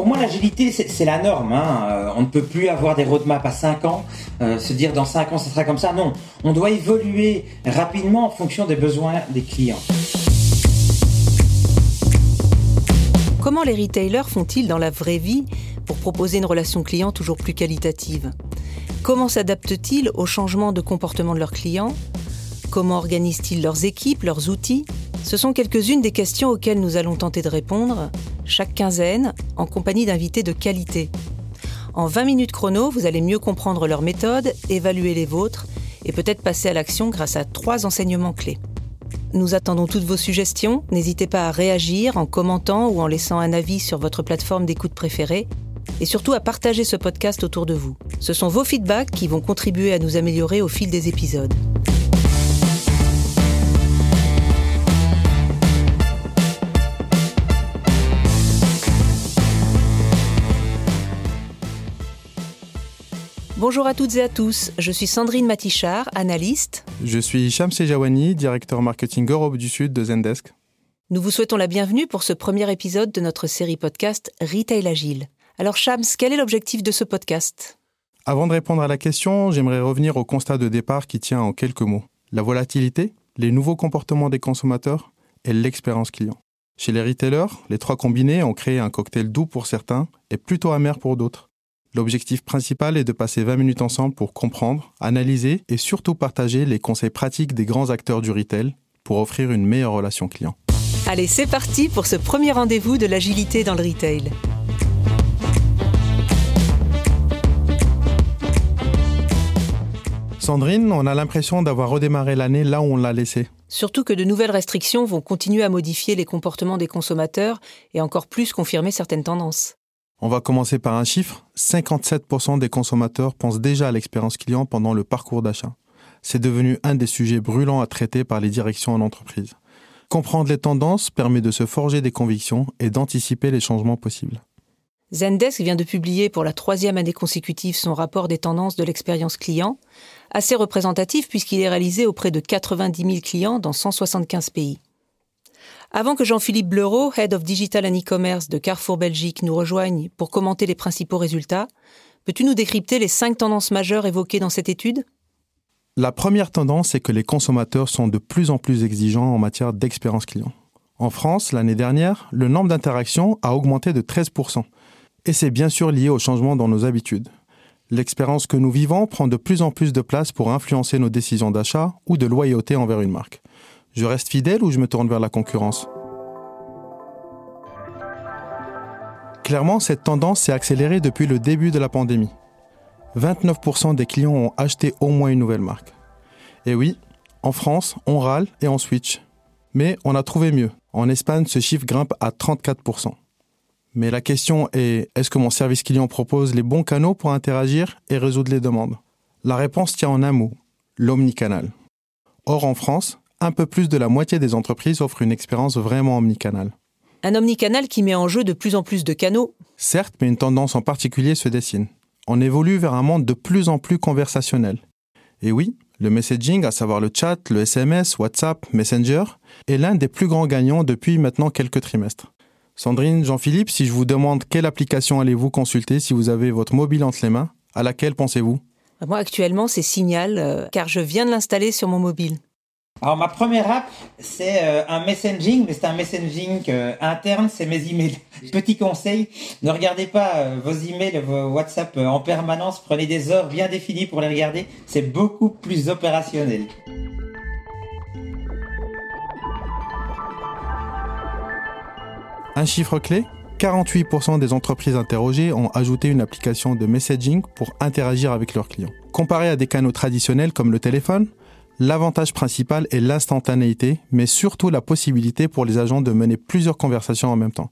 Pour moi, l'agilité, c'est la norme. Hein. Euh, on ne peut plus avoir des roadmaps à 5 ans, euh, se dire dans 5 ans, ça sera comme ça. Non, on doit évoluer rapidement en fonction des besoins des clients. Comment les retailers font-ils dans la vraie vie pour proposer une relation client toujours plus qualitative? Comment s'adaptent-ils aux changements de comportement de leurs clients? Comment organisent-ils leurs équipes, leurs outils? Ce sont quelques-unes des questions auxquelles nous allons tenter de répondre chaque quinzaine en compagnie d'invités de qualité. En 20 minutes chrono, vous allez mieux comprendre leurs méthodes, évaluer les vôtres et peut-être passer à l'action grâce à trois enseignements clés. Nous attendons toutes vos suggestions. N'hésitez pas à réagir en commentant ou en laissant un avis sur votre plateforme d'écoute préférée. Et surtout à partager ce podcast autour de vous. Ce sont vos feedbacks qui vont contribuer à nous améliorer au fil des épisodes. Bonjour à toutes et à tous, je suis Sandrine Matichard, analyste. Je suis Hicham Sejawani, directeur marketing Europe du Sud de Zendesk. Nous vous souhaitons la bienvenue pour ce premier épisode de notre série podcast Retail Agile. Alors Shams, quel est l'objectif de ce podcast? Avant de répondre à la question, j'aimerais revenir au constat de départ qui tient en quelques mots. La volatilité, les nouveaux comportements des consommateurs et l'expérience client. Chez les retailers, les trois combinés ont créé un cocktail doux pour certains et plutôt amer pour d'autres. L'objectif principal est de passer 20 minutes ensemble pour comprendre, analyser et surtout partager les conseils pratiques des grands acteurs du retail pour offrir une meilleure relation client. Allez, c'est parti pour ce premier rendez-vous de l'agilité dans le retail. Sandrine, on a l'impression d'avoir redémarré l'année là où on l'a laissé. Surtout que de nouvelles restrictions vont continuer à modifier les comportements des consommateurs et encore plus confirmer certaines tendances. On va commencer par un chiffre. 57% des consommateurs pensent déjà à l'expérience client pendant le parcours d'achat. C'est devenu un des sujets brûlants à traiter par les directions en entreprise. Comprendre les tendances permet de se forger des convictions et d'anticiper les changements possibles. Zendesk vient de publier pour la troisième année consécutive son rapport des tendances de l'expérience client, assez représentatif puisqu'il est réalisé auprès de 90 000 clients dans 175 pays. Avant que Jean-Philippe Bleureau, Head of Digital and E-Commerce de Carrefour Belgique, nous rejoigne pour commenter les principaux résultats, peux-tu nous décrypter les cinq tendances majeures évoquées dans cette étude? La première tendance est que les consommateurs sont de plus en plus exigeants en matière d'expérience client. En France, l'année dernière, le nombre d'interactions a augmenté de 13%. Et c'est bien sûr lié au changement dans nos habitudes. L'expérience que nous vivons prend de plus en plus de place pour influencer nos décisions d'achat ou de loyauté envers une marque. Je reste fidèle ou je me tourne vers la concurrence? Clairement, cette tendance s'est accélérée depuis le début de la pandémie. 29% des clients ont acheté au moins une nouvelle marque. Et oui, en France, on râle et on switch. Mais on a trouvé mieux. En Espagne, ce chiffre grimpe à 34%. Mais la question est, est-ce que mon service client propose les bons canaux pour interagir et résoudre les demandes? La réponse tient en un mot, l'omnicanal. Or, en France, un peu plus de la moitié des entreprises offrent une expérience vraiment omnicanale. Un omnicanal qui met en jeu de plus en plus de canaux. Certes, mais une tendance en particulier se dessine. On évolue vers un monde de plus en plus conversationnel. Et oui, le messaging, à savoir le chat, le SMS, WhatsApp, Messenger, est l'un des plus grands gagnants depuis maintenant quelques trimestres. Sandrine, Jean-Philippe, si je vous demande quelle application allez-vous consulter si vous avez votre mobile entre les mains, à laquelle pensez-vous? Moi actuellement c'est Signal, euh, car je viens de l'installer sur mon mobile. Alors ma première app, c'est euh, un messaging, mais c'est un messaging euh, interne, c'est mes emails. Petit conseil, ne regardez pas euh, vos emails, vos WhatsApp en permanence, prenez des heures bien définies pour les regarder, c'est beaucoup plus opérationnel. Un chiffre clé 48% des entreprises interrogées ont ajouté une application de messaging pour interagir avec leurs clients. Comparé à des canaux traditionnels comme le téléphone, L'avantage principal est l'instantanéité, mais surtout la possibilité pour les agents de mener plusieurs conversations en même temps,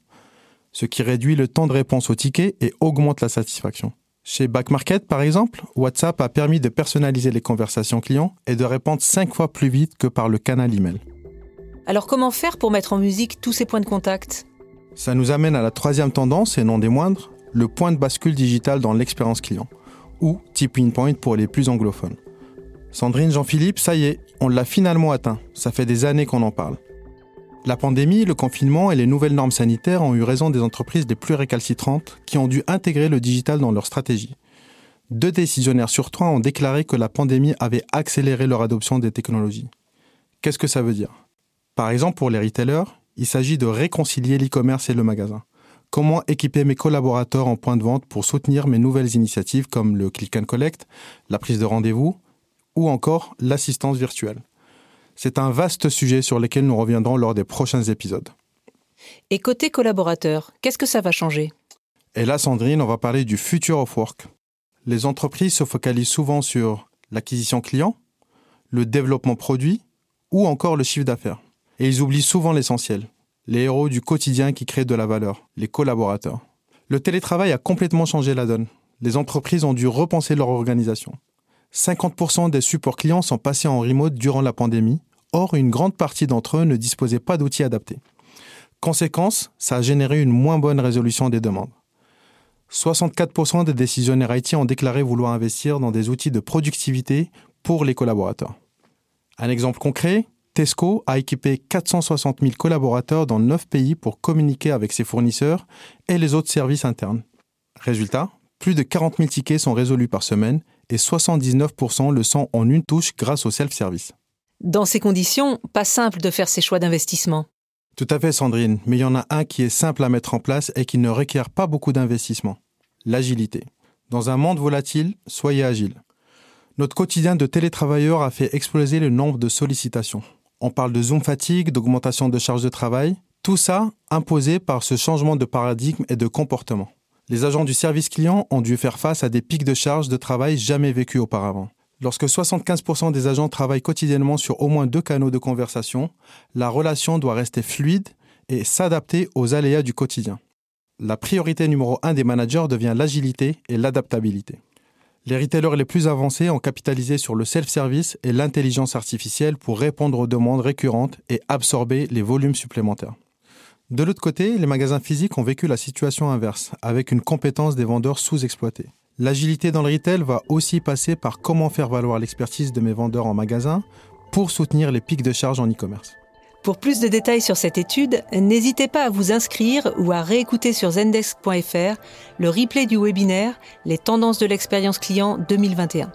ce qui réduit le temps de réponse au ticket et augmente la satisfaction. Chez Back Market, par exemple, WhatsApp a permis de personnaliser les conversations clients et de répondre 5 fois plus vite que par le canal email. Alors comment faire pour mettre en musique tous ces points de contact? Ça nous amène à la troisième tendance, et non des moindres, le point de bascule digital dans l'expérience client, ou tipping point pour les plus anglophones. Sandrine, Jean-Philippe, ça y est, on l'a finalement atteint. Ça fait des années qu'on en parle. La pandémie, le confinement et les nouvelles normes sanitaires ont eu raison des entreprises les plus récalcitrantes qui ont dû intégrer le digital dans leur stratégie. Deux décisionnaires sur trois ont déclaré que la pandémie avait accéléré leur adoption des technologies. Qu'est-ce que ça veut dire? Par exemple, pour les retailers, il s'agit de réconcilier l'e-commerce et le magasin. Comment équiper mes collaborateurs en point de vente pour soutenir mes nouvelles initiatives comme le click and collect, la prise de rendez-vous ou encore l'assistance virtuelle. C'est un vaste sujet sur lequel nous reviendrons lors des prochains épisodes. Et côté collaborateurs, qu'est-ce que ça va changer? Et là, Sandrine, on va parler du future of work. Les entreprises se focalisent souvent sur l'acquisition client, le développement produit ou encore le chiffre d'affaires. Et ils oublient souvent l'essentiel, les héros du quotidien qui créent de la valeur, les collaborateurs. Le télétravail a complètement changé la donne. Les entreprises ont dû repenser leur organisation. 50% des supports clients sont passés en remote durant la pandémie, or une grande partie d'entre eux ne disposaient pas d'outils adaptés. Conséquence, ça a généré une moins bonne résolution des demandes. 64% des décisionnaires IT ont déclaré vouloir investir dans des outils de productivité pour les collaborateurs. Un exemple concret, Tesco a équipé 460 000 collaborateurs dans 9 pays pour communiquer avec ses fournisseurs et les autres services internes. Résultat, plus de 40 000 tickets sont résolus par semaine et 79% le sont en une touche grâce au self-service. Dans ces conditions, pas simple de faire ces choix d'investissement. Tout à fait Sandrine, mais il y en a un qui est simple à mettre en place et qui ne requiert pas beaucoup d'investissement. L'agilité. Dans un monde volatile, soyez agile. Notre quotidien de télétravailleurs a fait exploser le nombre de sollicitations. On parle de zoom fatigue, d'augmentation de charge de travail, tout ça imposé par ce changement de paradigme et de comportement. Les agents du service client ont dû faire face à des pics de charge de travail jamais vécus auparavant. Lorsque 75% des agents travaillent quotidiennement sur au moins deux canaux de conversation, la relation doit rester fluide et s'adapter aux aléas du quotidien. La priorité numéro un des managers devient l'agilité et l'adaptabilité. Les retailers les plus avancés ont capitalisé sur le self-service et l'intelligence artificielle pour répondre aux demandes récurrentes et absorber les volumes supplémentaires. De l'autre côté, les magasins physiques ont vécu la situation inverse, avec une compétence des vendeurs sous-exploitée. L'agilité dans le retail va aussi passer par comment faire valoir l'expertise de mes vendeurs en magasin pour soutenir les pics de charge en e-commerce. Pour plus de détails sur cette étude, n'hésitez pas à vous inscrire ou à réécouter sur zendesk.fr le replay du webinaire Les tendances de l'expérience client 2021.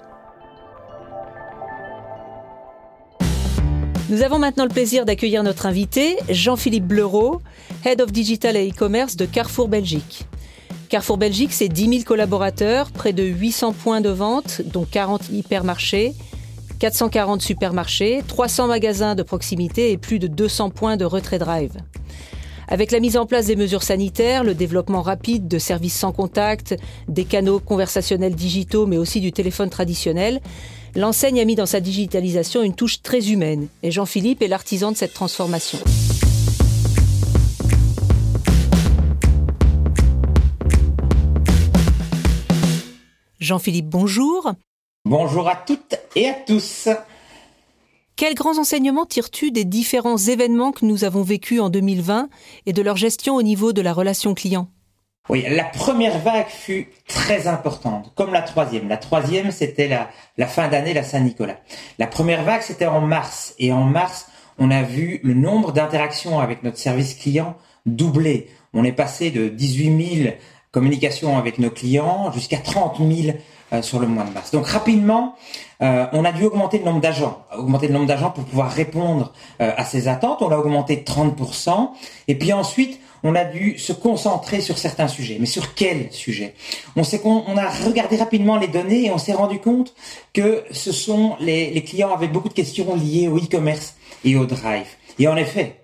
Nous avons maintenant le plaisir d'accueillir notre invité, Jean-Philippe Bleureau, Head of Digital et e-commerce de Carrefour Belgique. Carrefour Belgique, c'est 10 000 collaborateurs, près de 800 points de vente, dont 40 hypermarchés, 440 supermarchés, 300 magasins de proximité et plus de 200 points de retrait drive. Avec la mise en place des mesures sanitaires, le développement rapide de services sans contact, des canaux conversationnels digitaux, mais aussi du téléphone traditionnel, l'enseigne a mis dans sa digitalisation une touche très humaine. Et Jean-Philippe est l'artisan de cette transformation. Jean-Philippe, bonjour. Bonjour à toutes et à tous. Quels grands enseignements tires-tu des différents événements que nous avons vécus en 2020 et de leur gestion au niveau de la relation client? Oui, la première vague fut très importante, comme la troisième. La troisième, c'était la, la fin d'année, la Saint-Nicolas. La première vague, c'était en mars. Et en mars, on a vu le nombre d'interactions avec notre service client doubler. On est passé de 18 000 communication avec nos clients jusqu'à 30 000 euh, sur le mois de mars. Donc rapidement, euh, on a dû augmenter le nombre d'agents, augmenter le nombre d'agents pour pouvoir répondre euh, à ces attentes. On l'a augmenté de 30%. Et puis ensuite, on a dû se concentrer sur certains sujets. Mais sur quels sujets On sait on a regardé rapidement les données et on s'est rendu compte que ce sont les, les clients avaient beaucoup de questions liées au e-commerce et au drive. Et en effet,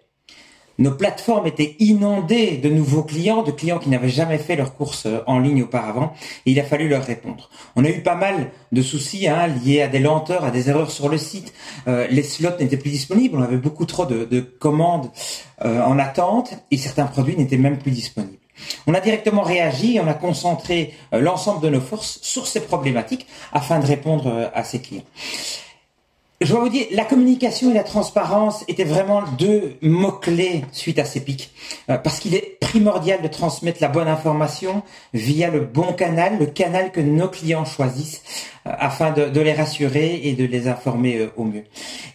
nos plateformes étaient inondées de nouveaux clients, de clients qui n'avaient jamais fait leurs courses euh, en ligne auparavant, et il a fallu leur répondre. On a eu pas mal de soucis hein, liés à des lenteurs, à des erreurs sur le site. Euh, les slots n'étaient plus disponibles, on avait beaucoup trop de, commandes euh, en attente, et certains produits n'étaient même plus disponibles. On a directement réagi, on a concentré l'ensemble de nos forces sur ces problématiques afin de répondre à ces clients. Je dois vous dire, la communication et la transparence étaient vraiment deux mots-clés suite à ces pics. Euh, parce qu'il est primordial de transmettre la bonne information via le bon canal, le canal que nos clients choisissent, euh, afin de, les rassurer et de les informer euh, au mieux.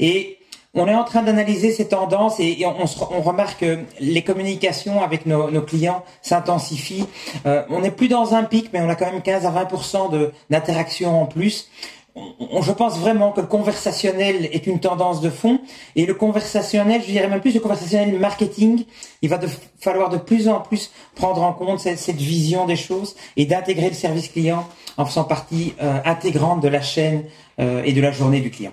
Et on est en train d'analyser ces tendances et, on, remarque que les communications avec nos, clients s'intensifient. On n'est plus dans un pic, mais on a quand même 15 à 20 de d'interactions en plus. Je pense vraiment que le conversationnel est une tendance de fond et le conversationnel, je dirais même plus le conversationnel marketing, il va falloir de plus en plus prendre en compte cette, vision des choses et d'intégrer le service client en faisant partie euh, intégrante de la chaîne euh, et de la journée du client.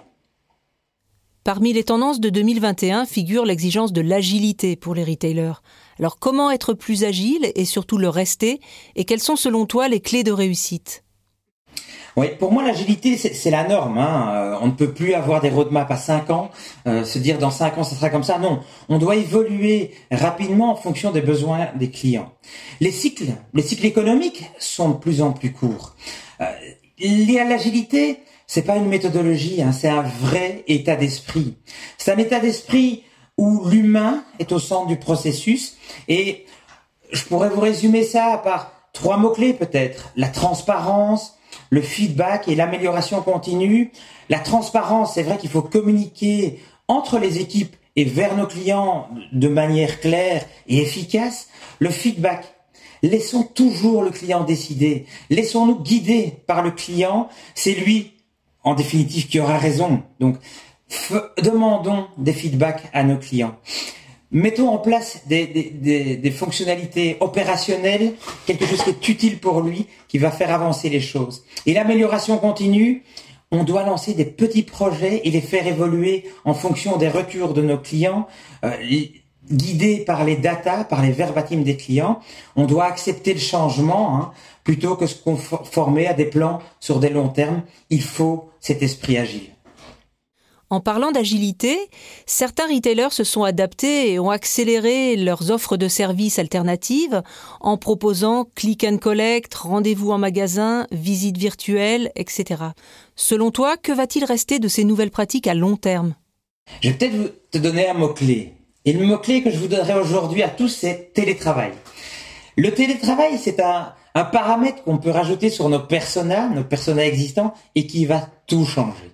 Parmi les tendances de 2021 figure l'exigence de l'agilité pour les retailers. Alors comment être plus agile et surtout le rester? Et quelles sont selon toi les clés de réussite? Oui, pour moi l'agilité c'est la norme. Hein. Euh, on ne peut plus avoir des roadmaps à 5 ans, euh, se dire dans 5 ans ça sera comme ça. Non, on doit évoluer rapidement en fonction des besoins des clients. Les cycles, les cycles économiques sont de plus en plus courts. Euh, l'agilité, c'est pas une méthodologie, hein, c'est un vrai état d'esprit. C'est un état d'esprit où l'humain est au centre du processus et je pourrais vous résumer ça par trois mots-clés peut-être. La transparence, le feedback et l'amélioration continue. La transparence, c'est vrai qu'il faut communiquer entre les équipes et vers nos clients de manière claire et efficace. Le feedback, laissons toujours le client décider. Laissons-nous guider par le client. C'est lui en définitive, qui aura raison. Donc, demandons des feedbacks à nos clients. Mettons en place des, fonctionnalités opérationnelles, quelque chose qui est utile pour lui, qui va faire avancer les choses. Et l'amélioration continue, on doit lancer des petits projets et les faire évoluer en fonction des retours de nos clients, euh, guidés par les data, par les verbatims des clients. On doit accepter le changement. Hein plutôt que se conformer à des plans sur des longs termes. Il faut cet esprit agile. En parlant d'agilité, certains retailers se sont adaptés et ont accéléré leurs offres de services alternatives en proposant click and collect, rendez-vous en magasin, visite virtuelle, etc. Selon toi, que va-t-il rester de ces nouvelles pratiques à long terme? Je vais peut-être te donner un mot-clé. Et le mot-clé que je vous donnerai aujourd'hui à tous, c'est télétravail. Le télétravail, c'est un, paramètre qu'on peut rajouter sur nos personas, nos personas existants, et qui va tout changer.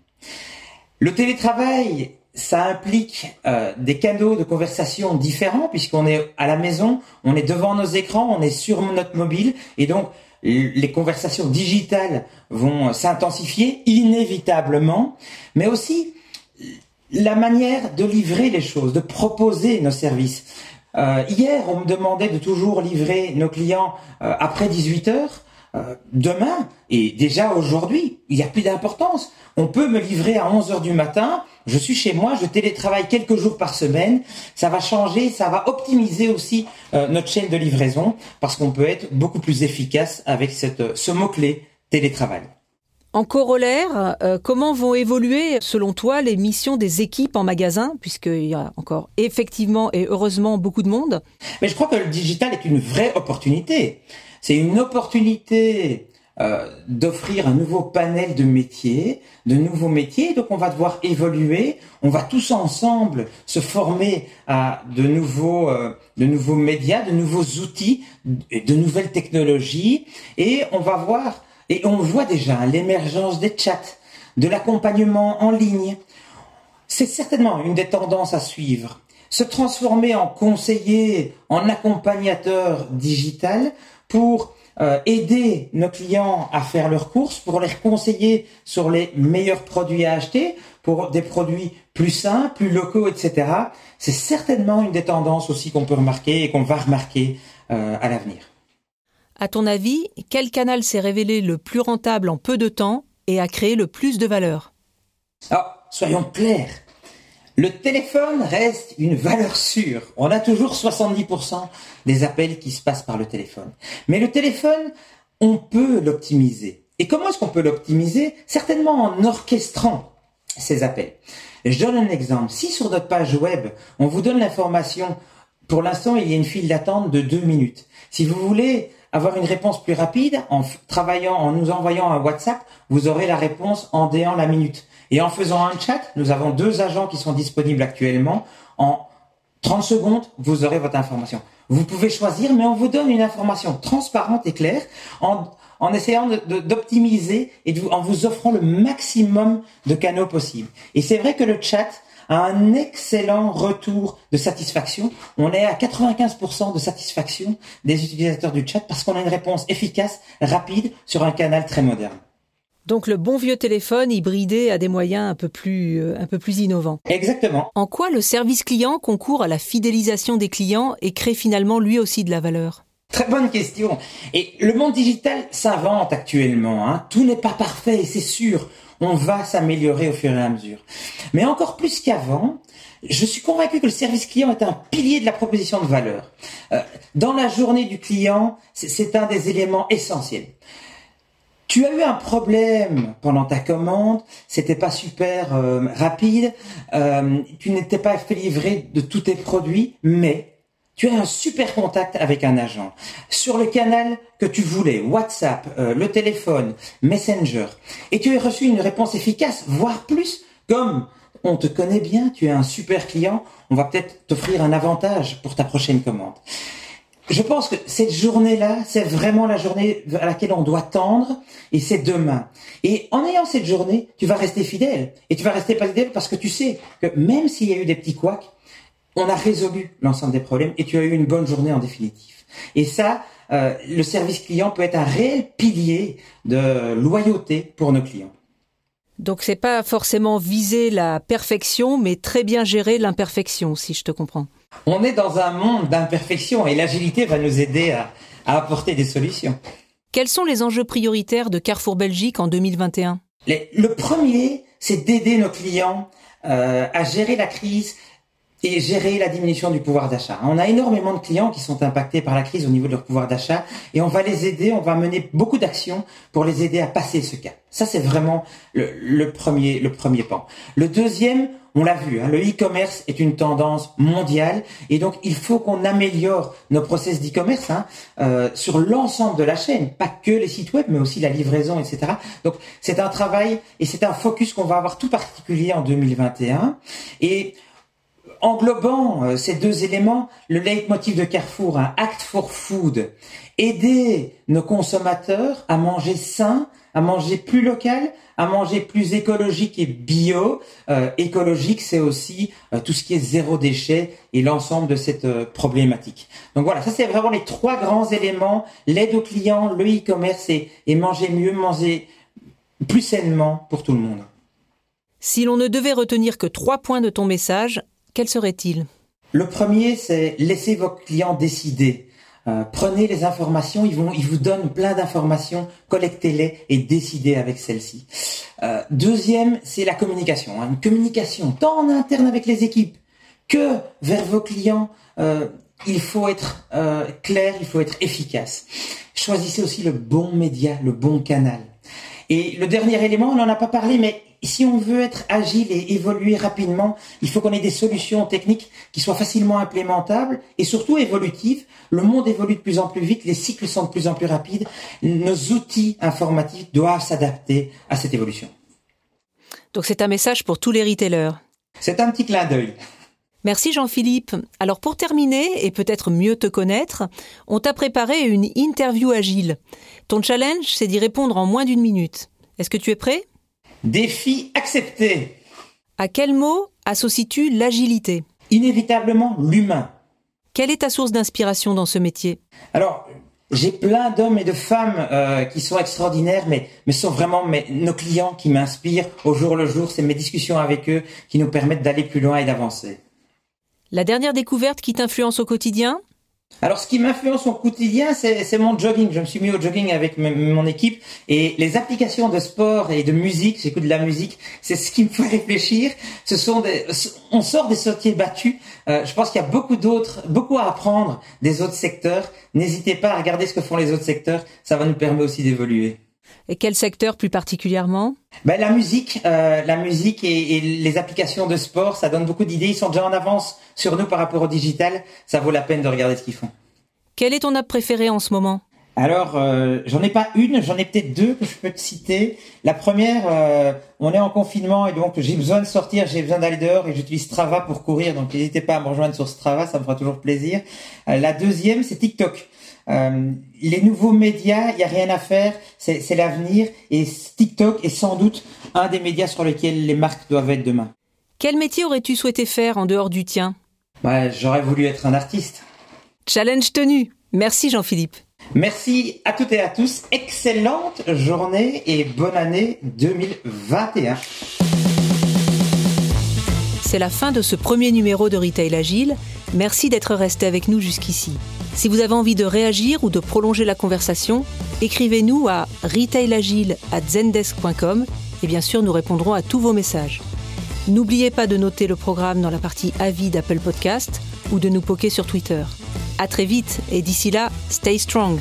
Le télétravail, ça implique euh, des canaux de conversation différents, puisqu'on est à la maison, on est devant nos écrans, on est sur notre mobile, et donc les conversations digitales vont s'intensifier inévitablement, mais aussi la manière de livrer les choses, de proposer nos services. Euh, hier, on me demandait de toujours livrer nos clients euh, après 18 heures. Euh, demain, et déjà aujourd'hui, il n'y a plus d'importance. On peut me livrer à 11 heures du matin, je suis chez moi, je télétravaille quelques jours par semaine. Ça va changer, ça va optimiser aussi notre chaîne de livraison parce qu'on peut être beaucoup plus efficace avec cette, ce mot-clé télétravail. En corollaire, euh, comment vont évoluer, selon toi, les missions des équipes en magasin, puisqu'il y a encore effectivement et heureusement beaucoup de monde? Mais je crois que le digital est une vraie opportunité. C'est une opportunité euh, d'offrir un nouveau panel de métiers, de nouveaux métiers. Donc on va devoir évoluer, on va tous ensemble se former à de nouveaux, euh, de nouveaux médias, de nouveaux outils, de nouvelles technologies, et on va voir et on voit déjà l'émergence des chats, de l'accompagnement en ligne. C'est certainement une des tendances à suivre. Se transformer en conseiller, en accompagnateur digital pour euh, aider nos clients à faire leurs courses, pour les conseiller sur les meilleurs produits à acheter, pour des produits plus sains, plus locaux, etc. C'est certainement une des tendances aussi qu'on peut remarquer et qu'on va remarquer euh, à l'avenir. À ton avis, quel canal s'est révélé le plus rentable en peu de temps et a créé le plus de valeur? Ah, soyons clairs. Le téléphone reste une valeur sûre. On a toujours 70% des appels qui se passent par le téléphone. Mais le téléphone, on peut l'optimiser. Et comment est-ce qu'on peut l'optimiser? Certainement en orchestrant ces appels. Je donne un exemple. Si sur notre page web, on vous donne l'information, pour l'instant, il y a une file d'attente de deux minutes. Si vous voulez avoir une réponse plus rapide en travaillant, en nous envoyant un WhatsApp, vous aurez la réponse en déant la minute. Et en faisant un chat, nous avons deux agents qui sont disponibles actuellement. En 30 secondes, vous aurez votre information. Vous pouvez choisir, mais on vous donne une information transparente et claire en, essayant d'optimiser et en vous offrant le maximum de canaux possibles. Et c'est vrai que le chat a un excellent retour de satisfaction. On est à 95% de satisfaction des utilisateurs du chat parce qu'on a une réponse efficace, rapide, sur un canal très moderne. Donc le bon vieux téléphone hybridé a des moyens un peu plus euh, un peu plus innovants. Exactement. En quoi le service client concourt à la fidélisation des clients et crée finalement lui aussi de la valeur? Très bonne question. Et le monde digital s'invente actuellement. Hein. Tout n'est pas parfait et c'est sûr. On va s'améliorer au fur et à mesure. Mais encore plus qu'avant, je suis convaincu que le service client est un pilier de la proposition de valeur. Euh, dans la journée du client, c'est un des éléments essentiels. Tu as eu un problème pendant ta commande, c'était pas super euh, rapide, euh, tu n'étais pas fait livrer de tous tes produits, mais tu as un super contact avec un agent. Sur le canal que tu voulais, WhatsApp, euh, le téléphone, Messenger, et tu as reçu une réponse efficace, voire plus, comme on te connaît bien, tu es un super client, on va peut-être t'offrir un avantage pour ta prochaine commande je pense que cette journée-là, c'est vraiment la journée à laquelle on doit tendre, et c'est demain. Et en ayant cette journée, tu vas rester fidèle. Et tu vas rester pas fidèle parce que tu sais que même s'il y a eu des petits couacs, on a résolu l'ensemble des problèmes et tu as eu une bonne journée en définitive. Et ça, euh, le service client peut être un réel pilier de loyauté pour nos clients. Donc c'est pas forcément viser la perfection, mais très bien gérer l'imperfection, si je te comprends. On est dans un monde d'imperfection et l'agilité va nous aider à, apporter des solutions. Quels sont les enjeux prioritaires de Carrefour Belgique en 2021 Le premier, c'est d'aider nos clients euh, à gérer la crise et gérer la diminution du pouvoir d'achat. On a énormément de clients qui sont impactés par la crise au niveau de leur pouvoir d'achat et on va les aider, on va mener beaucoup d'actions pour les aider à passer ce cas. Ça, c'est vraiment le, premier, le premier pan. Le deuxième, on l'a vu, hein, le e-commerce est une tendance mondiale et donc il faut qu'on améliore nos process d'e-commerce hein, euh, sur l'ensemble de la chaîne, pas que les sites web, mais aussi la livraison, etc. Donc c'est un travail et c'est un focus qu'on va avoir tout particulier en 2021 et englobant euh, ces deux éléments, le leitmotiv de Carrefour, un Act for Food, aider nos consommateurs à manger sain, à manger plus local, à manger plus écologique et bio. Euh, écologique, c'est aussi euh, tout ce qui est zéro déchet et l'ensemble de cette problématique. Donc voilà, ça c'est vraiment les trois grands éléments l'aide aux clients, le e-commerce et, et manger mieux, manger plus sainement pour tout le monde. Si l'on ne devait retenir que trois points de ton message, quel serait-il? Le premier, c'est laisser vos clients décider. Euh, prenez les informations, ils vous donnent plein d'informations, collectez-les et décidez avec celles-ci. Euh, deuxième, c'est la communication. Hein. Une communication tant en interne avec les équipes que vers vos clients. Euh, il faut être clair, il faut être efficace. Choisissez aussi le bon média, le bon canal. Et le dernier élément, on n'en a pas parlé, mais si on veut être agile et évoluer rapidement, il faut qu'on ait des solutions techniques qui soient facilement implémentables et surtout évolutives. Le monde évolue de plus en plus vite, les cycles sont de plus en plus rapides. Nos outils informatiques doivent s'adapter à cette évolution. Donc c'est un message pour tous les retailers. C'est un petit clin d'œil. Merci Jean-Philippe. Alors pour terminer et peut-être mieux te connaître, on t'a préparé une interview agile. Ton challenge, c'est d'y répondre en moins d'une minute. Est-ce que tu es prêt? Défi accepté. À quel mot associes-tu l'agilité? Inévitablement l'humain. Quelle est ta source d'inspiration dans ce métier? Alors, j'ai plein d'hommes et de femmes euh, qui sont extraordinaires, mais, mais sont vraiment nos clients qui m'inspirent au jour le jour. C'est mes discussions avec eux qui nous permettent d'aller plus loin et d'avancer. La dernière découverte qui t'influence au quotidien? Alors, ce qui m'influence au quotidien, c'est mon jogging. Je me suis mis au jogging avec mon équipe et les applications de sport et de musique, j'écoute de la musique, c'est ce qui me fait réfléchir. Ce sont des, on sort des sentiers battus. Euh, je pense qu'il y a beaucoup d'autres, beaucoup à apprendre des autres secteurs. N'hésitez pas à regarder ce que font les autres secteurs. Ça va nous permettre aussi d'évoluer. Et quel secteur plus particulièrement? Ben, La musique, euh, la musique et, les applications de sport, ça donne beaucoup d'idées. Ils sont déjà en avance sur nous par rapport au digital. Ça vaut la peine de regarder ce qu'ils font. Quelle est ton app préférée en ce moment? Alors, euh, j'en ai pas une, j'en ai peut-être deux que je peux te citer. La première, euh, on est en confinement et donc j'ai besoin de sortir, j'ai besoin d'aller dehors et j'utilise Strava pour courir. Donc n'hésitez pas à me rejoindre sur Strava, ça me fera toujours plaisir. la deuxième, c'est TikTok. Euh, les nouveaux médias, il n'y a rien à faire, c'est l'avenir et TikTok est sans doute un des médias sur lesquels les marques doivent être demain. Quel métier aurais-tu souhaité faire en dehors du tien? Ouais, j'aurais voulu être un artiste. Challenge tenu. Merci Jean-Philippe. Merci à toutes et à tous. Excellente journée et bonne année 2021. C'est la fin de ce premier numéro de Retail Agile. Merci d'être resté avec nous jusqu'ici. Si vous avez envie de réagir ou de prolonger la conversation, écrivez-nous à retailagile@zendesk.com et bien sûr nous répondrons à tous vos messages. N'oubliez pas de noter le programme dans la partie avis d'Apple Podcast ou de nous poker sur Twitter. À très vite et d'ici là, stay strong.